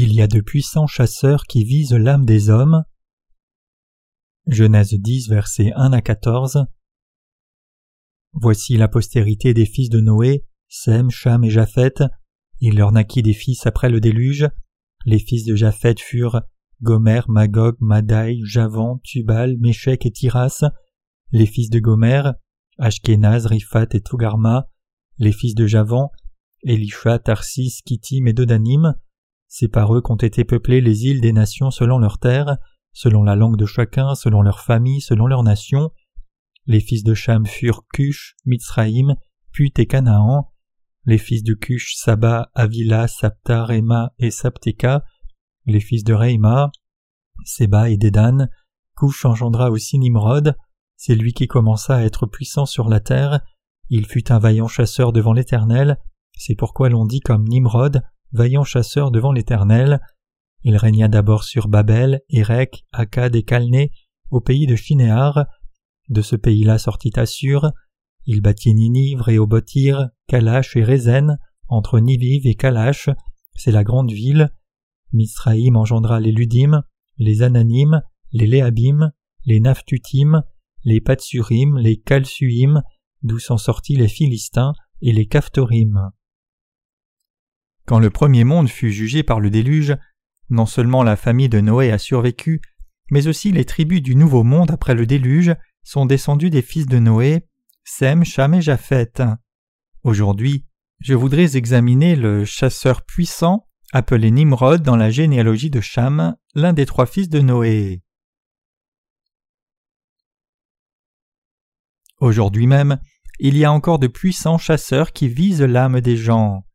Il y a de puissants chasseurs qui visent l'âme des hommes. Genèse 10, versets 1 à 14. Voici la postérité des fils de Noé, Sem, Cham et Japheth. Il leur naquit des fils après le déluge. Les fils de Japheth furent Gomer, Magog, Madai, Javan, Tubal, Méchec et Tiras. Les fils de Gomer, Ashkenaz, Riphat et Tougarma. Les fils de Javan, Elisha, Tarsis, Kittim et Dodanim. C'est par eux qu'ont été peuplées les îles des nations selon leurs terres, selon la langue de chacun, selon leur famille, selon leur nation. Les fils de Cham furent Cush, Mitzraïm, Put et Canaan. Les fils de Cush, Saba, Avila, Sapta, Réma et Sapteka. Les fils de Réma, Seba et Dédan. Cush engendra aussi Nimrod. C'est lui qui commença à être puissant sur la terre. Il fut un vaillant chasseur devant l'Éternel. C'est pourquoi l'on dit comme Nimrod, vaillant chasseur devant l'Éternel. Il régna d'abord sur Babel, Érec, Akkad et Calné, au pays de Shinéar. De ce pays-là sortit Assur. Il bâtit Ninive, Réobotir, Kalash et Rézen, entre Niviv et Kalash, c'est la grande ville. Misraïm engendra les Ludim, les Ananim, les Léabim, les Naphtutim, les Patsurim, les Kalsuim, d'où sont sortis les Philistins et les Caphtorim. Quand le premier monde fut jugé par le déluge, non seulement la famille de Noé a survécu, mais aussi les tribus du Nouveau Monde après le déluge sont descendues des fils de Noé, Sem, Cham et Japheth. Aujourd'hui, je voudrais examiner le chasseur puissant appelé Nimrod dans la généalogie de Cham, l'un des trois fils de Noé. Aujourd'hui même, il y a encore de puissants chasseurs qui visent l'âme des gens.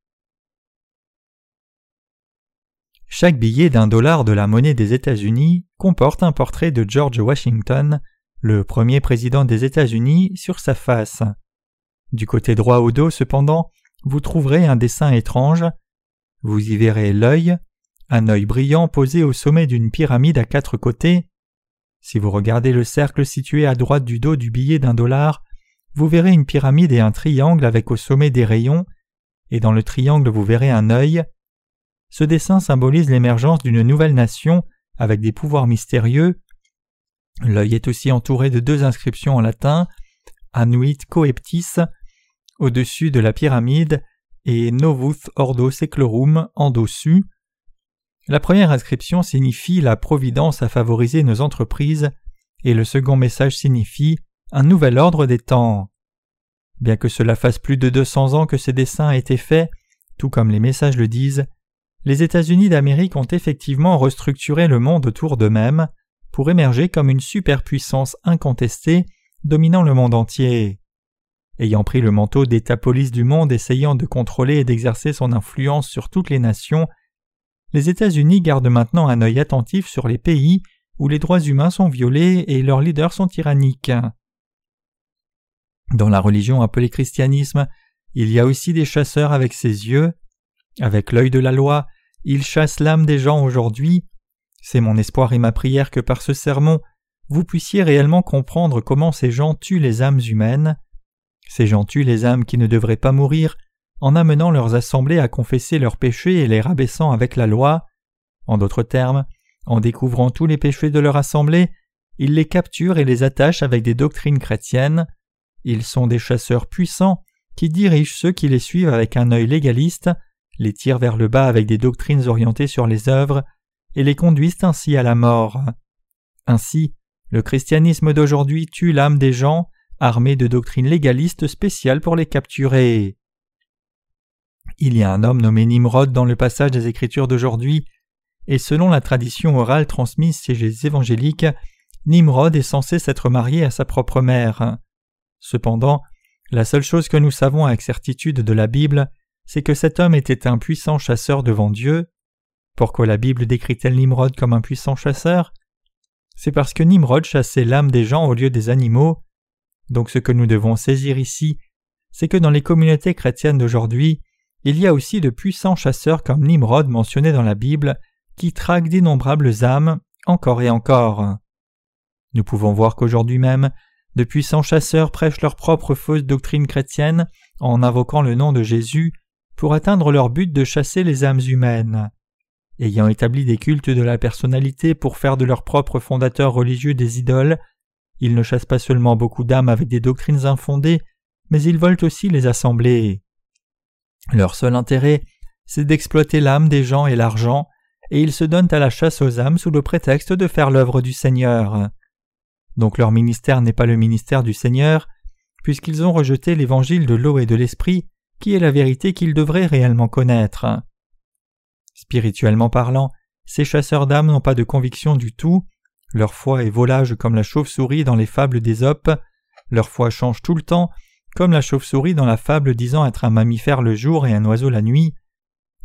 Chaque billet d'un dollar de la monnaie des États-Unis comporte un portrait de George Washington, le premier président des États-Unis, sur sa face. Du côté droit au dos, cependant, vous trouverez un dessin étrange. Vous y verrez l'œil, un œil brillant posé au sommet d'une pyramide à quatre côtés. Si vous regardez le cercle situé à droite du dos du billet d'un dollar, vous verrez une pyramide et un triangle avec au sommet des rayons, et dans le triangle vous verrez un œil. Ce dessin symbolise l'émergence d'une nouvelle nation avec des pouvoirs mystérieux. L'œil est aussi entouré de deux inscriptions en latin, Anuit Coeptis, au-dessus de la pyramide, et Novus Ordo Seclorum en dessus. La première inscription signifie la providence à favoriser nos entreprises, et le second message signifie un nouvel ordre des temps. Bien que cela fasse plus de deux cents ans que ces dessins aient été faits, tout comme les messages le disent, les États-Unis d'Amérique ont effectivement restructuré le monde autour d'eux-mêmes pour émerger comme une superpuissance incontestée dominant le monde entier. Ayant pris le manteau d'État police du monde essayant de contrôler et d'exercer son influence sur toutes les nations, les États-Unis gardent maintenant un œil attentif sur les pays où les droits humains sont violés et leurs leaders sont tyranniques. Dans la religion appelée christianisme, il y a aussi des chasseurs avec ses yeux. Avec l'œil de la loi, ils chassent l'âme des gens aujourd'hui. C'est mon espoir et ma prière que par ce sermon, vous puissiez réellement comprendre comment ces gens tuent les âmes humaines. Ces gens tuent les âmes qui ne devraient pas mourir en amenant leurs assemblées à confesser leurs péchés et les rabaissant avec la loi. En d'autres termes, en découvrant tous les péchés de leur assemblée, ils les capturent et les attachent avec des doctrines chrétiennes. Ils sont des chasseurs puissants qui dirigent ceux qui les suivent avec un œil légaliste, les tirent vers le bas avec des doctrines orientées sur les œuvres, et les conduisent ainsi à la mort. Ainsi, le christianisme d'aujourd'hui tue l'âme des gens, armés de doctrines légalistes spéciales pour les capturer. Il y a un homme nommé Nimrod dans le passage des Écritures d'aujourd'hui, et selon la tradition orale transmise chez les évangéliques, Nimrod est censé s'être marié à sa propre mère. Cependant, la seule chose que nous savons avec certitude de la Bible, c'est que cet homme était un puissant chasseur devant Dieu. Pourquoi la Bible décrit-elle Nimrod comme un puissant chasseur? C'est parce que Nimrod chassait l'âme des gens au lieu des animaux. Donc ce que nous devons saisir ici, c'est que dans les communautés chrétiennes d'aujourd'hui, il y a aussi de puissants chasseurs comme Nimrod mentionnés dans la Bible, qui traquent d'innombrables âmes encore et encore. Nous pouvons voir qu'aujourd'hui même, de puissants chasseurs prêchent leur propre fausse doctrine chrétienne en invoquant le nom de Jésus pour atteindre leur but de chasser les âmes humaines. ayant établi des cultes de la personnalité pour faire de leurs propres fondateurs religieux des idoles, ils ne chassent pas seulement beaucoup d'âmes avec des doctrines infondées, mais ils veulent aussi les assembler. Leur seul intérêt, c'est d'exploiter l'âme des gens et l'argent, et ils se donnent à la chasse aux âmes sous le prétexte de faire l'œuvre du Seigneur. Donc leur ministère n'est pas le ministère du Seigneur, puisqu'ils ont rejeté l'évangile de l'eau et de l'esprit, qui est la vérité qu'ils devraient réellement connaître. Spirituellement parlant, ces chasseurs d'âmes n'ont pas de conviction du tout, leur foi est volage comme la chauve-souris dans les fables d'Ésope, leur foi change tout le temps, comme la chauve-souris dans la fable disant être un mammifère le jour et un oiseau la nuit.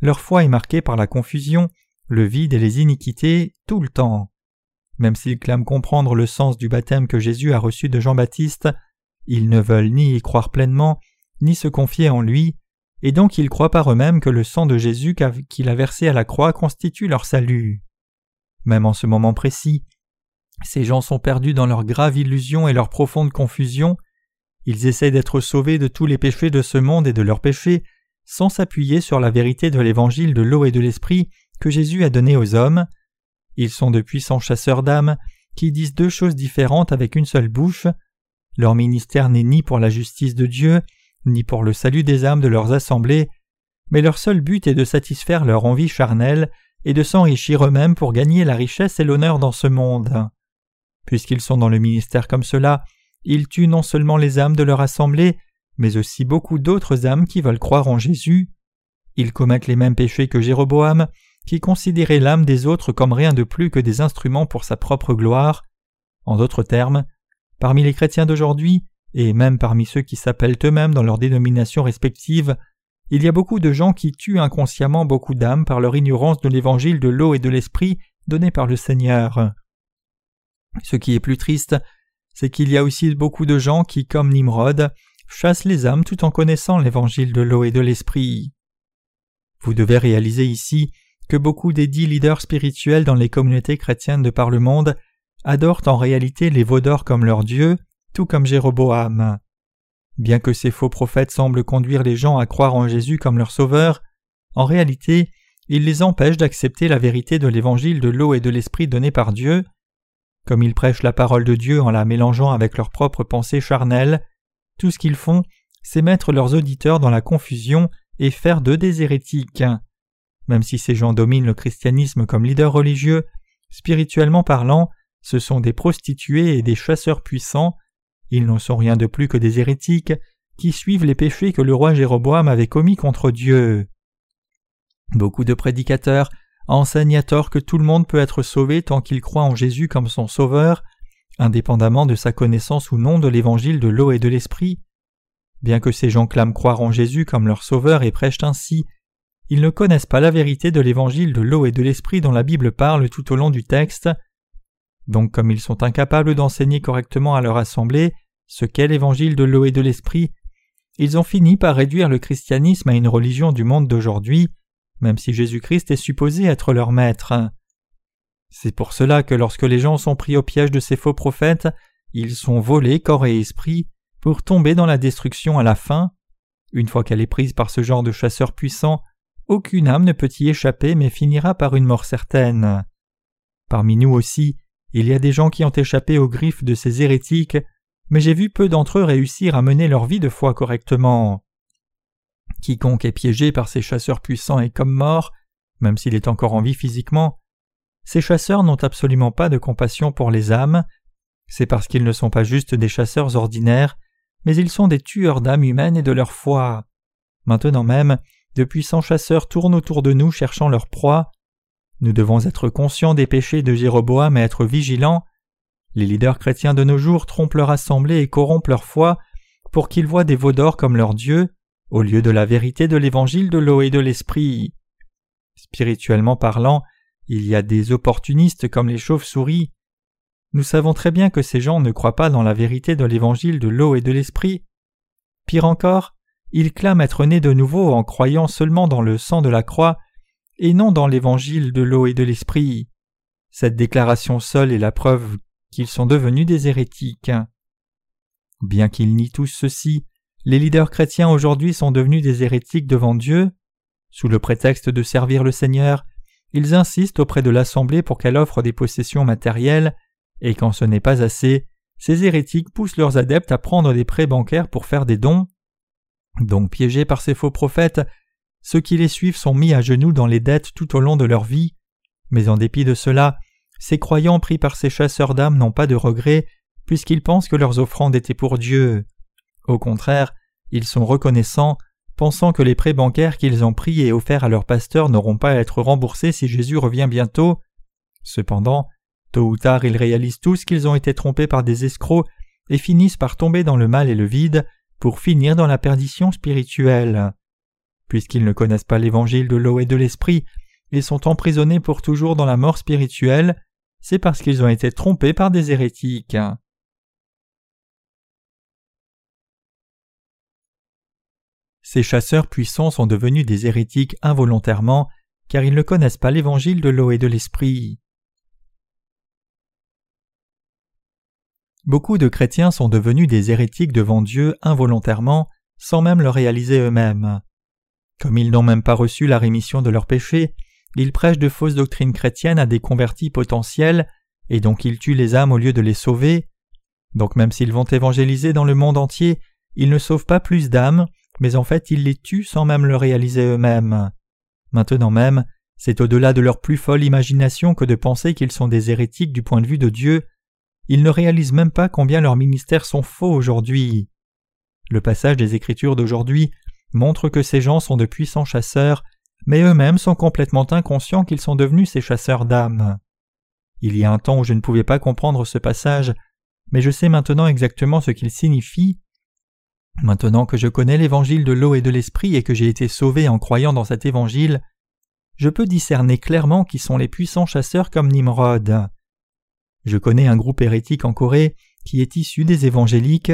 Leur foi est marquée par la confusion, le vide et les iniquités tout le temps. Même s'ils clament comprendre le sens du baptême que Jésus a reçu de Jean-Baptiste, ils ne veulent ni y croire pleinement, ni se confier en lui, et donc ils croient par eux-mêmes que le sang de Jésus qu'il a versé à la croix constitue leur salut. Même en ce moment précis, ces gens sont perdus dans leur grave illusion et leur profonde confusion, ils essaient d'être sauvés de tous les péchés de ce monde et de leurs péchés, sans s'appuyer sur la vérité de l'évangile de l'eau et de l'esprit que Jésus a donné aux hommes. Ils sont de puissants chasseurs d'âmes qui disent deux choses différentes avec une seule bouche. Leur ministère n'est ni pour la justice de Dieu, ni pour le salut des âmes de leurs assemblées, mais leur seul but est de satisfaire leur envie charnelle et de s'enrichir eux-mêmes pour gagner la richesse et l'honneur dans ce monde. Puisqu'ils sont dans le ministère comme cela, ils tuent non seulement les âmes de leur assemblée, mais aussi beaucoup d'autres âmes qui veulent croire en Jésus. Ils commettent les mêmes péchés que Jéroboam, qui considérait l'âme des autres comme rien de plus que des instruments pour sa propre gloire. En d'autres termes, parmi les chrétiens d'aujourd'hui, et même parmi ceux qui s'appellent eux-mêmes dans leurs dénominations respectives, il y a beaucoup de gens qui tuent inconsciemment beaucoup d'âmes par leur ignorance de l'évangile de l'eau et de l'esprit donné par le Seigneur. Ce qui est plus triste, c'est qu'il y a aussi beaucoup de gens qui, comme Nimrod, chassent les âmes tout en connaissant l'évangile de l'eau et de l'esprit. Vous devez réaliser ici que beaucoup des dix leaders spirituels dans les communautés chrétiennes de par le monde adorent en réalité les veaux d'or comme leur Dieu, comme Jéroboam. Bien que ces faux prophètes semblent conduire les gens à croire en Jésus comme leur sauveur, en réalité, ils les empêchent d'accepter la vérité de l'évangile de l'eau et de l'esprit donné par Dieu. Comme ils prêchent la parole de Dieu en la mélangeant avec leurs propres pensées charnelles, tout ce qu'ils font, c'est mettre leurs auditeurs dans la confusion et faire d'eux des hérétiques. Même si ces gens dominent le christianisme comme leaders religieux, spirituellement parlant, ce sont des prostituées et des chasseurs puissants ils n'en sont rien de plus que des hérétiques qui suivent les péchés que le roi Jéroboam avait commis contre Dieu. Beaucoup de prédicateurs enseignent à tort que tout le monde peut être sauvé tant qu'il croit en Jésus comme son sauveur, indépendamment de sa connaissance ou non de l'évangile de l'eau et de l'esprit. Bien que ces gens clament croire en Jésus comme leur sauveur et prêchent ainsi, ils ne connaissent pas la vérité de l'évangile de l'eau et de l'esprit dont la Bible parle tout au long du texte. Donc comme ils sont incapables d'enseigner correctement à leur assemblée ce qu'est l'évangile de l'eau et de l'esprit, ils ont fini par réduire le christianisme à une religion du monde d'aujourd'hui, même si Jésus-Christ est supposé être leur maître. C'est pour cela que lorsque les gens sont pris au piège de ces faux prophètes, ils sont volés corps et esprit pour tomber dans la destruction à la fin. Une fois qu'elle est prise par ce genre de chasseurs puissants, aucune âme ne peut y échapper mais finira par une mort certaine. Parmi nous aussi, il y a des gens qui ont échappé aux griffes de ces hérétiques, mais j'ai vu peu d'entre eux réussir à mener leur vie de foi correctement. Quiconque est piégé par ces chasseurs puissants est comme mort, même s'il est encore en vie physiquement. Ces chasseurs n'ont absolument pas de compassion pour les âmes, c'est parce qu'ils ne sont pas juste des chasseurs ordinaires, mais ils sont des tueurs d'âmes humaines et de leur foi. Maintenant même, de puissants chasseurs tournent autour de nous cherchant leur proie, nous devons être conscients des péchés de Jéroboam et être vigilants. Les leaders chrétiens de nos jours trompent leur assemblée et corrompent leur foi pour qu'ils voient des veaux d'or comme leur Dieu, au lieu de la vérité de l'évangile de l'eau et de l'esprit. Spirituellement parlant, il y a des opportunistes comme les chauves-souris. Nous savons très bien que ces gens ne croient pas dans la vérité de l'évangile de l'eau et de l'esprit. Pire encore, ils clament être nés de nouveau en croyant seulement dans le sang de la croix et non dans l'évangile de l'eau et de l'esprit. Cette déclaration seule est la preuve qu'ils sont devenus des hérétiques. Bien qu'ils nient tous ceci, les leaders chrétiens aujourd'hui sont devenus des hérétiques devant Dieu. Sous le prétexte de servir le Seigneur, ils insistent auprès de l'Assemblée pour qu'elle offre des possessions matérielles, et quand ce n'est pas assez, ces hérétiques poussent leurs adeptes à prendre des prêts bancaires pour faire des dons. Donc piégés par ces faux prophètes, ceux qui les suivent sont mis à genoux dans les dettes tout au long de leur vie, mais en dépit de cela, ces croyants pris par ces chasseurs d'âmes n'ont pas de regrets, puisqu'ils pensent que leurs offrandes étaient pour Dieu. Au contraire, ils sont reconnaissants, pensant que les prêts bancaires qu'ils ont pris et offerts à leur pasteur n'auront pas à être remboursés si Jésus revient bientôt. Cependant, tôt ou tard ils réalisent tous qu'ils ont été trompés par des escrocs et finissent par tomber dans le mal et le vide pour finir dans la perdition spirituelle. Puisqu'ils ne connaissent pas l'évangile de l'eau et de l'esprit, ils sont emprisonnés pour toujours dans la mort spirituelle, c'est parce qu'ils ont été trompés par des hérétiques. Ces chasseurs puissants sont devenus des hérétiques involontairement, car ils ne connaissent pas l'évangile de l'eau et de l'esprit. Beaucoup de chrétiens sont devenus des hérétiques devant Dieu involontairement, sans même le réaliser eux-mêmes. Comme ils n'ont même pas reçu la rémission de leurs péchés, ils prêchent de fausses doctrines chrétiennes à des convertis potentiels, et donc ils tuent les âmes au lieu de les sauver. Donc même s'ils vont évangéliser dans le monde entier, ils ne sauvent pas plus d'âmes, mais en fait ils les tuent sans même le réaliser eux-mêmes. Maintenant même, c'est au-delà de leur plus folle imagination que de penser qu'ils sont des hérétiques du point de vue de Dieu. Ils ne réalisent même pas combien leurs ministères sont faux aujourd'hui. Le passage des Écritures d'aujourd'hui montre que ces gens sont de puissants chasseurs, mais eux-mêmes sont complètement inconscients qu'ils sont devenus ces chasseurs d'âmes. Il y a un temps où je ne pouvais pas comprendre ce passage, mais je sais maintenant exactement ce qu'il signifie. Maintenant que je connais l'évangile de l'eau et de l'esprit et que j'ai été sauvé en croyant dans cet évangile, je peux discerner clairement qui sont les puissants chasseurs comme Nimrod. Je connais un groupe hérétique en Corée qui est issu des évangéliques.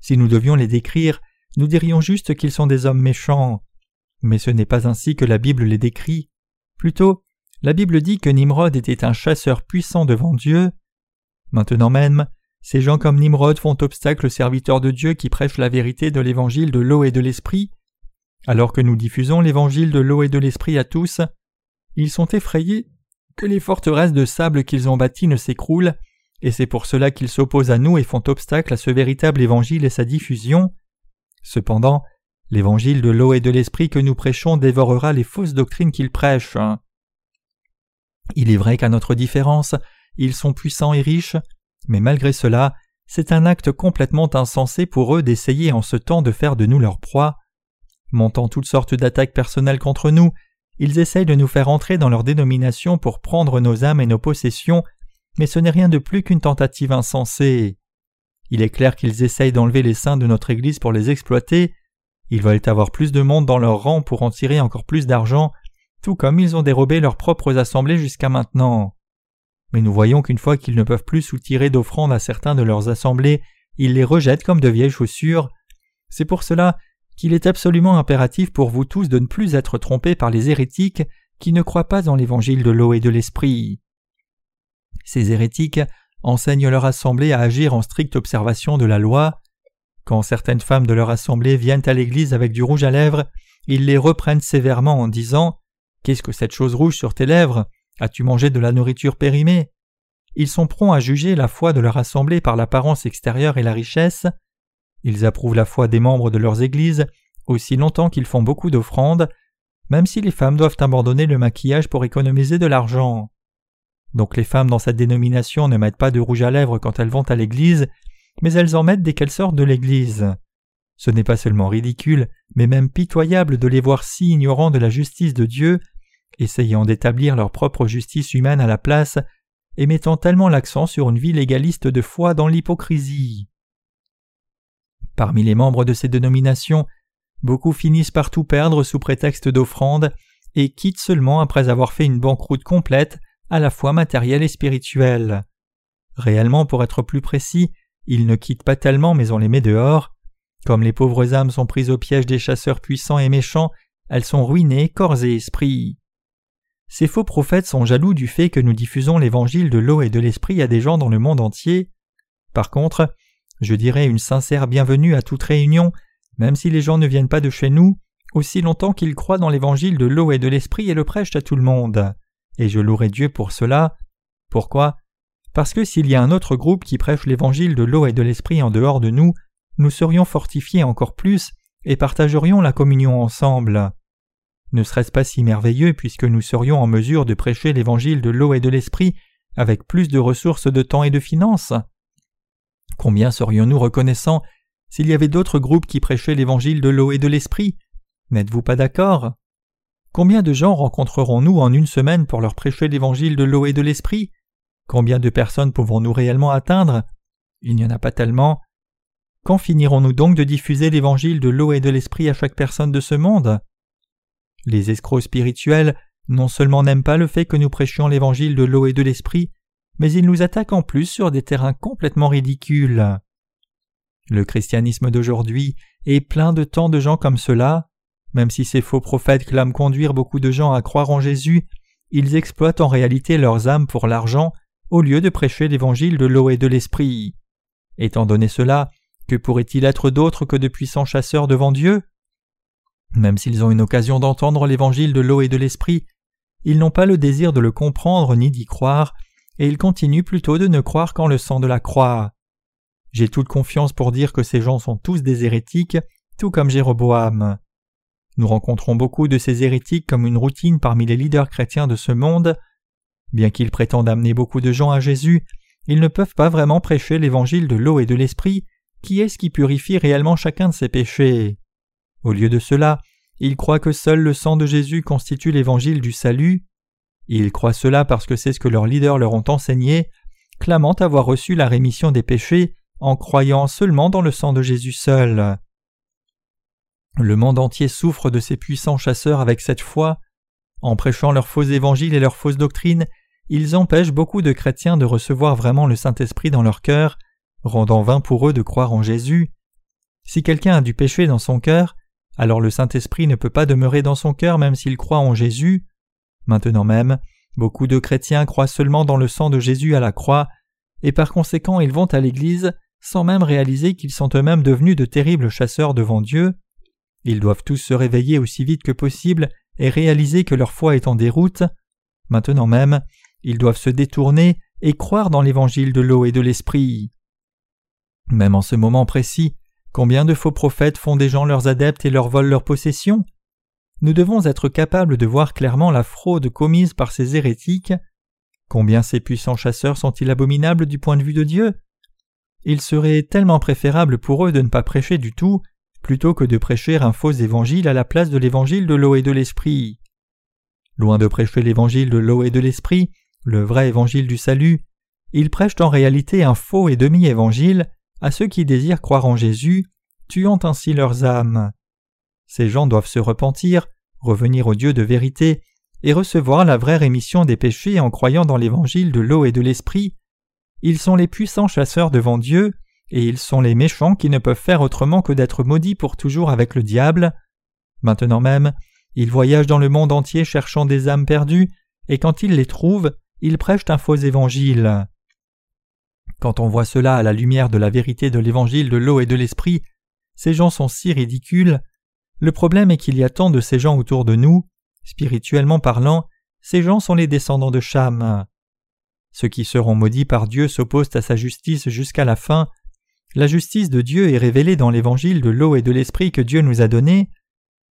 Si nous devions les décrire, nous dirions juste qu'ils sont des hommes méchants. Mais ce n'est pas ainsi que la Bible les décrit. Plutôt, la Bible dit que Nimrod était un chasseur puissant devant Dieu. Maintenant même, ces gens comme Nimrod font obstacle aux serviteurs de Dieu qui prêchent la vérité de l'évangile de l'eau et de l'esprit. Alors que nous diffusons l'évangile de l'eau et de l'esprit à tous, ils sont effrayés que les forteresses de sable qu'ils ont bâties ne s'écroulent, et c'est pour cela qu'ils s'opposent à nous et font obstacle à ce véritable évangile et sa diffusion. Cependant, l'évangile de l'eau et de l'esprit que nous prêchons dévorera les fausses doctrines qu'ils prêchent. Il est vrai qu'à notre différence, ils sont puissants et riches, mais malgré cela, c'est un acte complètement insensé pour eux d'essayer en ce temps de faire de nous leur proie. Montant toutes sortes d'attaques personnelles contre nous, ils essayent de nous faire entrer dans leur dénomination pour prendre nos âmes et nos possessions, mais ce n'est rien de plus qu'une tentative insensée. Il est clair qu'ils essayent d'enlever les saints de notre Église pour les exploiter, ils veulent avoir plus de monde dans leur rang pour en tirer encore plus d'argent, tout comme ils ont dérobé leurs propres assemblées jusqu'à maintenant. Mais nous voyons qu'une fois qu'ils ne peuvent plus soutirer d'offrandes à certains de leurs assemblées, ils les rejettent comme de vieilles chaussures. C'est pour cela qu'il est absolument impératif pour vous tous de ne plus être trompés par les hérétiques qui ne croient pas en l'évangile de l'eau et de l'esprit. Ces hérétiques enseignent leur assemblée à agir en stricte observation de la loi. Quand certaines femmes de leur assemblée viennent à l'église avec du rouge à lèvres, ils les reprennent sévèrement en disant Qu'est-ce que cette chose rouge sur tes lèvres? As-tu mangé de la nourriture périmée? Ils sont prompts à juger la foi de leur assemblée par l'apparence extérieure et la richesse. Ils approuvent la foi des membres de leurs églises aussi longtemps qu'ils font beaucoup d'offrandes, même si les femmes doivent abandonner le maquillage pour économiser de l'argent. Donc les femmes dans cette dénomination ne mettent pas de rouge à lèvres quand elles vont à l'église, mais elles en mettent dès qu'elles sortent de l'église. Ce n'est pas seulement ridicule, mais même pitoyable de les voir si ignorants de la justice de Dieu, essayant d'établir leur propre justice humaine à la place, et mettant tellement l'accent sur une vie légaliste de foi dans l'hypocrisie. Parmi les membres de ces dénominations, beaucoup finissent par tout perdre sous prétexte d'offrande et quittent seulement après avoir fait une banqueroute complète à la fois matérielle et spirituelle. Réellement, pour être plus précis, ils ne quittent pas tellement mais on les met dehors. Comme les pauvres âmes sont prises au piège des chasseurs puissants et méchants, elles sont ruinées corps et esprit. Ces faux prophètes sont jaloux du fait que nous diffusons l'évangile de l'eau et de l'esprit à des gens dans le monde entier. Par contre, je dirais une sincère bienvenue à toute réunion, même si les gens ne viennent pas de chez nous, aussi longtemps qu'ils croient dans l'évangile de l'eau et de l'esprit et le prêchent à tout le monde. et je louerai Dieu pour cela. Pourquoi? Parce que s'il y a un autre groupe qui prêche l'évangile de l'eau et de l'esprit en dehors de nous, nous serions fortifiés encore plus et partagerions la communion ensemble. Ne serait-ce pas si merveilleux puisque nous serions en mesure de prêcher l'évangile de l'eau et de l'esprit avec plus de ressources de temps et de finances? Combien serions-nous reconnaissants s'il y avait d'autres groupes qui prêchaient l'évangile de l'eau et de l'esprit? N'êtes-vous pas d'accord? Combien de gens rencontrerons-nous en une semaine pour leur prêcher l'évangile de l'eau et de l'esprit? Combien de personnes pouvons-nous réellement atteindre? Il n'y en a pas tellement. Quand finirons-nous donc de diffuser l'évangile de l'eau et de l'esprit à chaque personne de ce monde? Les escrocs spirituels non seulement n'aiment pas le fait que nous prêchions l'évangile de l'eau et de l'esprit, mais ils nous attaquent en plus sur des terrains complètement ridicules. Le christianisme d'aujourd'hui est plein de tant de gens comme cela. Même si ces faux prophètes clament conduire beaucoup de gens à croire en Jésus, ils exploitent en réalité leurs âmes pour l'argent au lieu de prêcher l'évangile de l'eau et de l'esprit. Étant donné cela, que pourrait-il être d'autre que de puissants chasseurs devant Dieu? Même s'ils ont une occasion d'entendre l'évangile de l'eau et de l'esprit, ils n'ont pas le désir de le comprendre ni d'y croire, et ils continuent plutôt de ne croire qu'en le sang de la croix. J'ai toute confiance pour dire que ces gens sont tous des hérétiques, tout comme Jéroboam. Nous rencontrons beaucoup de ces hérétiques comme une routine parmi les leaders chrétiens de ce monde. Bien qu'ils prétendent amener beaucoup de gens à Jésus, ils ne peuvent pas vraiment prêcher l'évangile de l'eau et de l'esprit, qui est ce qui purifie réellement chacun de ses péchés? Au lieu de cela, ils croient que seul le sang de Jésus constitue l'évangile du salut. Ils croient cela parce que c'est ce que leurs leaders leur ont enseigné, clamant avoir reçu la rémission des péchés en croyant seulement dans le sang de Jésus seul. Le monde entier souffre de ces puissants chasseurs avec cette foi. En prêchant leurs faux évangiles et leurs fausses doctrines, ils empêchent beaucoup de chrétiens de recevoir vraiment le Saint-Esprit dans leur cœur, rendant vain pour eux de croire en Jésus. Si quelqu'un a du péché dans son cœur, alors le Saint-Esprit ne peut pas demeurer dans son cœur même s'il croit en Jésus. Maintenant même, beaucoup de chrétiens croient seulement dans le sang de Jésus à la croix, et par conséquent ils vont à l'Église sans même réaliser qu'ils sont eux-mêmes devenus de terribles chasseurs devant Dieu. Ils doivent tous se réveiller aussi vite que possible et réaliser que leur foi est en déroute. Maintenant même, ils doivent se détourner et croire dans l'évangile de l'eau et de l'esprit. Même en ce moment précis, combien de faux prophètes font des gens leurs adeptes et leur volent leurs possessions? Nous devons être capables de voir clairement la fraude commise par ces hérétiques. Combien ces puissants chasseurs sont-ils abominables du point de vue de Dieu? Il serait tellement préférable pour eux de ne pas prêcher du tout, plutôt que de prêcher un faux évangile à la place de l'évangile de l'eau et de l'esprit. Loin de prêcher l'évangile de l'eau et de l'esprit, le vrai évangile du salut, ils prêchent en réalité un faux et demi-évangile à ceux qui désirent croire en Jésus, tuant ainsi leurs âmes. Ces gens doivent se repentir, revenir au Dieu de vérité, et recevoir la vraie rémission des péchés en croyant dans l'évangile de l'eau et de l'esprit. Ils sont les puissants chasseurs devant Dieu, et ils sont les méchants qui ne peuvent faire autrement que d'être maudits pour toujours avec le diable. Maintenant même, ils voyagent dans le monde entier cherchant des âmes perdues, et quand ils les trouvent, ils prêchent un faux évangile. Quand on voit cela à la lumière de la vérité de l'évangile de l'eau et de l'esprit, ces gens sont si ridicules. Le problème est qu'il y a tant de ces gens autour de nous, spirituellement parlant, ces gens sont les descendants de Cham. Ceux qui seront maudits par Dieu s'opposent à sa justice jusqu'à la fin. La justice de Dieu est révélée dans l'évangile de l'eau et de l'esprit que Dieu nous a donné.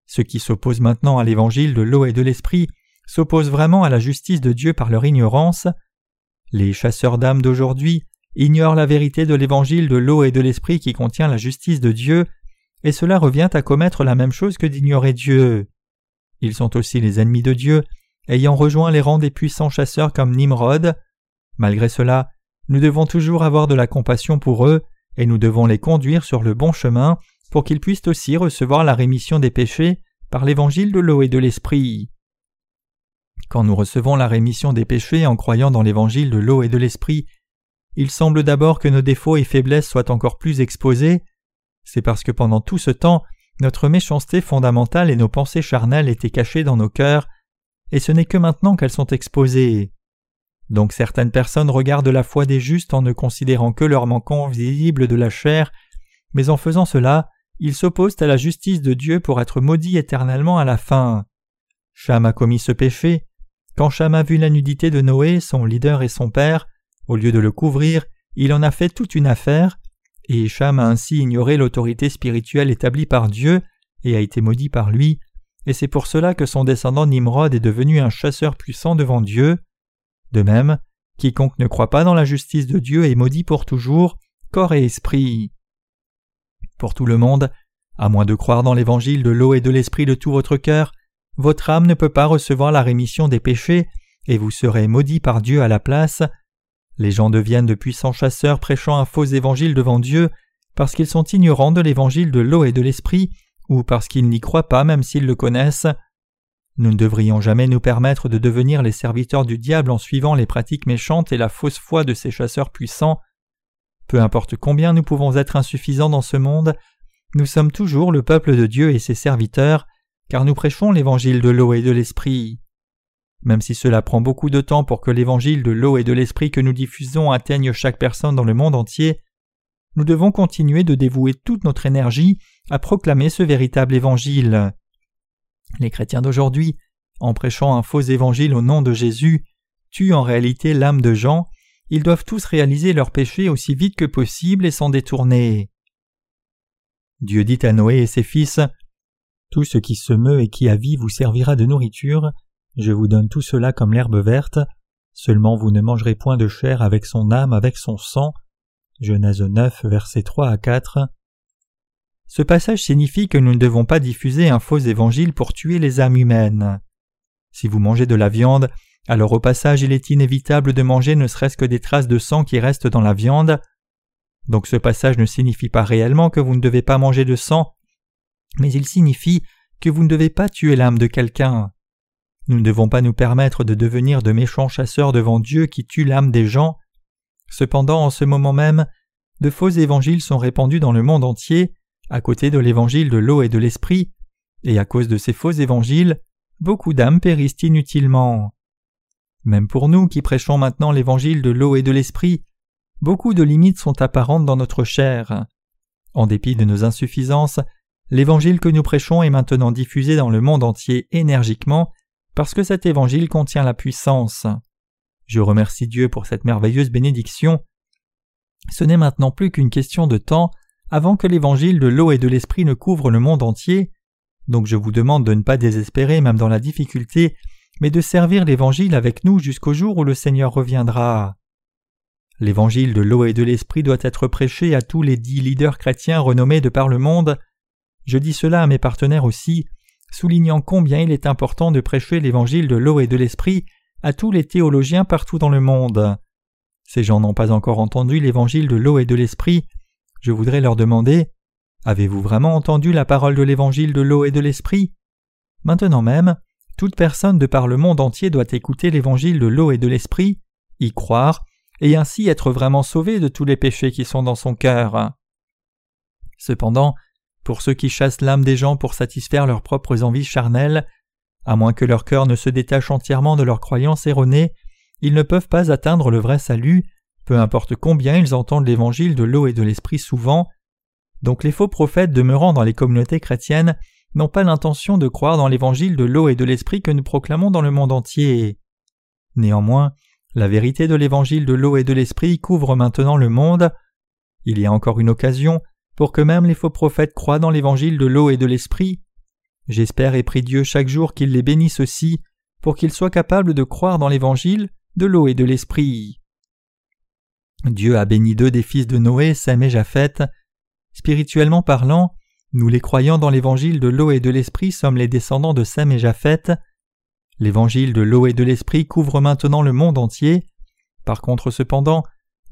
Ceux qui s'opposent maintenant à l'évangile de l'eau et de l'esprit s'opposent vraiment à la justice de Dieu par leur ignorance. Les chasseurs d'âmes d'aujourd'hui ignorent la vérité de l'évangile de l'eau et de l'esprit qui contient la justice de Dieu, et cela revient à commettre la même chose que d'ignorer Dieu. Ils sont aussi les ennemis de Dieu, ayant rejoint les rangs des puissants chasseurs comme Nimrod. Malgré cela, nous devons toujours avoir de la compassion pour eux, et nous devons les conduire sur le bon chemin pour qu'ils puissent aussi recevoir la rémission des péchés par l'évangile de l'eau et de l'esprit. Quand nous recevons la rémission des péchés en croyant dans l'évangile de l'eau et de l'esprit, il semble d'abord que nos défauts et faiblesses soient encore plus exposés. C'est parce que pendant tout ce temps, notre méchanceté fondamentale et nos pensées charnelles étaient cachées dans nos cœurs, et ce n'est que maintenant qu'elles sont exposées. Donc certaines personnes regardent la foi des justes en ne considérant que leur manquant visible de la chair, mais en faisant cela, ils s'opposent à la justice de Dieu pour être maudits éternellement à la fin. Cham a commis ce péché, Quand Cham a vu la nudité de Noé, son leader et son père, au lieu de le couvrir, il en a fait toute une affaire, et Cham a ainsi ignoré l'autorité spirituelle établie par Dieu et a été maudit par lui, et c'est pour cela que son descendant Nimrod est devenu un chasseur puissant devant Dieu. De même, quiconque ne croit pas dans la justice de Dieu est maudit pour toujours, corps et esprit. Pour tout le monde, à moins de croire dans l'évangile de l'eau et de l'esprit de tout votre cœur, votre âme ne peut pas recevoir la rémission des péchés, et vous serez maudit par Dieu à la place. Les gens deviennent de puissants chasseurs prêchant un faux évangile devant Dieu parce qu'ils sont ignorants de l'évangile de l'eau et de l'esprit, ou parce qu'ils n'y croient pas même s'ils le connaissent. Nous ne devrions jamais nous permettre de devenir les serviteurs du diable en suivant les pratiques méchantes et la fausse foi de ces chasseurs puissants. Peu importe combien nous pouvons être insuffisants dans ce monde, nous sommes toujours le peuple de Dieu et ses serviteurs, car nous prêchons l'évangile de l'eau et de l'esprit. Même si cela prend beaucoup de temps pour que l'évangile de l'eau et de l'esprit que nous diffusons atteigne chaque personne dans le monde entier, nous devons continuer de dévouer toute notre énergie à proclamer ce véritable évangile. Les chrétiens d'aujourd'hui, en prêchant un faux évangile au nom de Jésus, tuent en réalité l'âme de Jean, ils doivent tous réaliser leurs péchés aussi vite que possible et s'en détourner. Dieu dit à Noé et ses fils Tout ce qui se meut et qui a vie vous servira de nourriture, je vous donne tout cela comme l'herbe verte, seulement vous ne mangerez point de chair avec son âme, avec son sang. Genèse 9, versets 3 à 4. Ce passage signifie que nous ne devons pas diffuser un faux évangile pour tuer les âmes humaines. Si vous mangez de la viande, alors au passage il est inévitable de manger ne serait-ce que des traces de sang qui restent dans la viande. Donc ce passage ne signifie pas réellement que vous ne devez pas manger de sang, mais il signifie que vous ne devez pas tuer l'âme de quelqu'un. Nous ne devons pas nous permettre de devenir de méchants chasseurs devant Dieu qui tuent l'âme des gens. Cependant, en ce moment même, de faux évangiles sont répandus dans le monde entier, à côté de l'évangile de l'eau et de l'esprit, et à cause de ces faux évangiles, beaucoup d'âmes périssent inutilement. Même pour nous qui prêchons maintenant l'évangile de l'eau et de l'esprit, beaucoup de limites sont apparentes dans notre chair. En dépit de nos insuffisances, l'évangile que nous prêchons est maintenant diffusé dans le monde entier énergiquement parce que cet évangile contient la puissance. Je remercie Dieu pour cette merveilleuse bénédiction. Ce n'est maintenant plus qu'une question de temps avant que l'évangile de l'eau et de l'esprit ne couvre le monde entier, donc je vous demande de ne pas désespérer même dans la difficulté, mais de servir l'évangile avec nous jusqu'au jour où le Seigneur reviendra. L'évangile de l'eau et de l'esprit doit être prêché à tous les dix leaders chrétiens renommés de par le monde. Je dis cela à mes partenaires aussi, soulignant combien il est important de prêcher l'évangile de l'eau et de l'esprit à tous les théologiens partout dans le monde. Ces gens n'ont pas encore entendu l'évangile de l'eau et de l'esprit. Je voudrais leur demander Avez-vous vraiment entendu la parole de l'évangile de l'eau et de l'esprit? Maintenant même, toute personne de par le monde entier doit écouter l'évangile de l'eau et de l'esprit, y croire, et ainsi être vraiment sauvé de tous les péchés qui sont dans son cœur. Cependant, pour ceux qui chassent l'âme des gens pour satisfaire leurs propres envies charnelles, à moins que leur cœur ne se détache entièrement de leurs croyances erronées, ils ne peuvent pas atteindre le vrai salut, peu importe combien ils entendent l'évangile de l'eau et de l'esprit souvent. Donc les faux prophètes demeurant dans les communautés chrétiennes n'ont pas l'intention de croire dans l'évangile de l'eau et de l'esprit que nous proclamons dans le monde entier. Néanmoins, la vérité de l'évangile de l'eau et de l'esprit couvre maintenant le monde. Il y a encore une occasion pour que même les faux prophètes croient dans l'évangile de l'eau et de l'esprit. J'espère et prie Dieu chaque jour qu'il les bénisse aussi, pour qu'ils soient capables de croire dans l'évangile de l'eau et de l'esprit. Dieu a béni deux des fils de Noé, Sem et Japheth. Spirituellement parlant, nous les croyants dans l'évangile de l'eau et de l'esprit sommes les descendants de Sem et Japheth. L'évangile de l'eau et de l'esprit couvre maintenant le monde entier. Par contre cependant,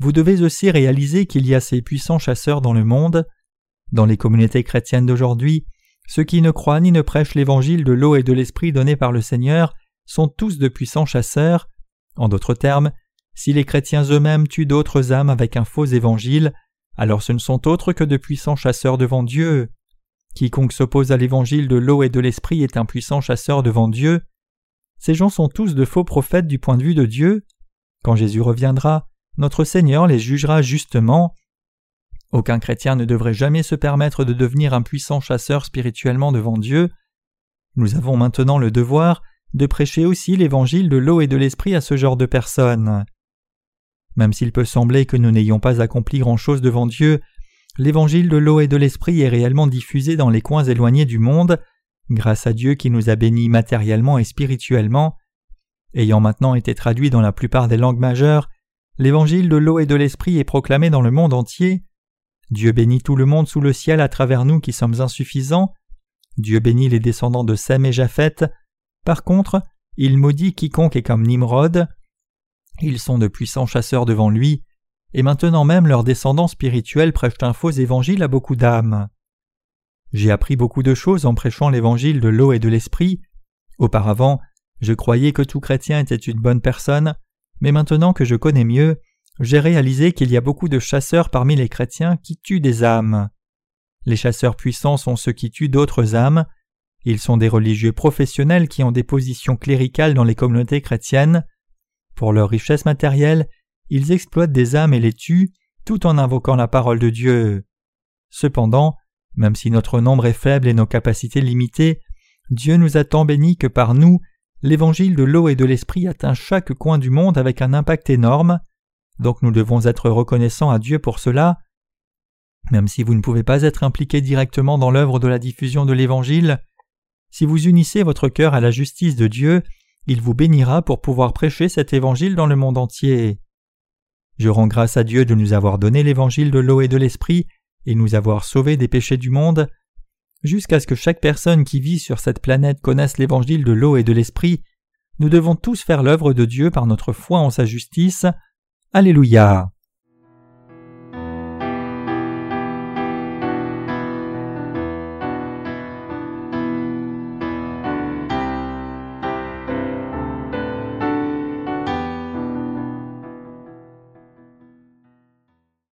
vous devez aussi réaliser qu'il y a ces puissants chasseurs dans le monde. Dans les communautés chrétiennes d'aujourd'hui, ceux qui ne croient ni ne prêchent l'évangile de l'eau et de l'esprit donné par le Seigneur sont tous de puissants chasseurs. En d'autres termes, si les chrétiens eux-mêmes tuent d'autres âmes avec un faux évangile, alors ce ne sont autres que de puissants chasseurs devant Dieu. Quiconque s'oppose à l'évangile de l'eau et de l'esprit est un puissant chasseur devant Dieu. Ces gens sont tous de faux prophètes du point de vue de Dieu. Quand Jésus reviendra, notre Seigneur les jugera justement. Aucun chrétien ne devrait jamais se permettre de devenir un puissant chasseur spirituellement devant Dieu. Nous avons maintenant le devoir de prêcher aussi l'évangile de l'eau et de l'esprit à ce genre de personnes. Même s'il peut sembler que nous n'ayons pas accompli grand-chose devant Dieu, l'évangile de l'eau et de l'esprit est réellement diffusé dans les coins éloignés du monde, grâce à Dieu qui nous a bénis matériellement et spirituellement. Ayant maintenant été traduit dans la plupart des langues majeures, l'évangile de l'eau et de l'esprit est proclamé dans le monde entier. Dieu bénit tout le monde sous le ciel à travers nous qui sommes insuffisants. Dieu bénit les descendants de Sem et Japheth. Par contre, il maudit quiconque est comme Nimrod. Ils sont de puissants chasseurs devant lui, et maintenant même leurs descendants spirituels prêchent un faux évangile à beaucoup d'âmes. J'ai appris beaucoup de choses en prêchant l'évangile de l'eau et de l'esprit. Auparavant, je croyais que tout chrétien était une bonne personne, mais maintenant que je connais mieux, j'ai réalisé qu'il y a beaucoup de chasseurs parmi les chrétiens qui tuent des âmes. Les chasseurs puissants sont ceux qui tuent d'autres âmes. Ils sont des religieux professionnels qui ont des positions cléricales dans les communautés chrétiennes. Pour leur richesse matérielle, ils exploitent des âmes et les tuent, tout en invoquant la parole de Dieu. Cependant, même si notre nombre est faible et nos capacités limitées, Dieu nous a tant bénis que par nous, l'évangile de l'eau et de l'esprit atteint chaque coin du monde avec un impact énorme, donc nous devons être reconnaissants à Dieu pour cela. Même si vous ne pouvez pas être impliqué directement dans l'œuvre de la diffusion de l'Évangile, si vous unissez votre cœur à la justice de Dieu, il vous bénira pour pouvoir prêcher cet Évangile dans le monde entier. Je rends grâce à Dieu de nous avoir donné l'Évangile de l'eau et de l'Esprit et nous avoir sauvés des péchés du monde. Jusqu'à ce que chaque personne qui vit sur cette planète connaisse l'Évangile de l'eau et de l'Esprit, nous devons tous faire l'œuvre de Dieu par notre foi en sa justice. Alléluia.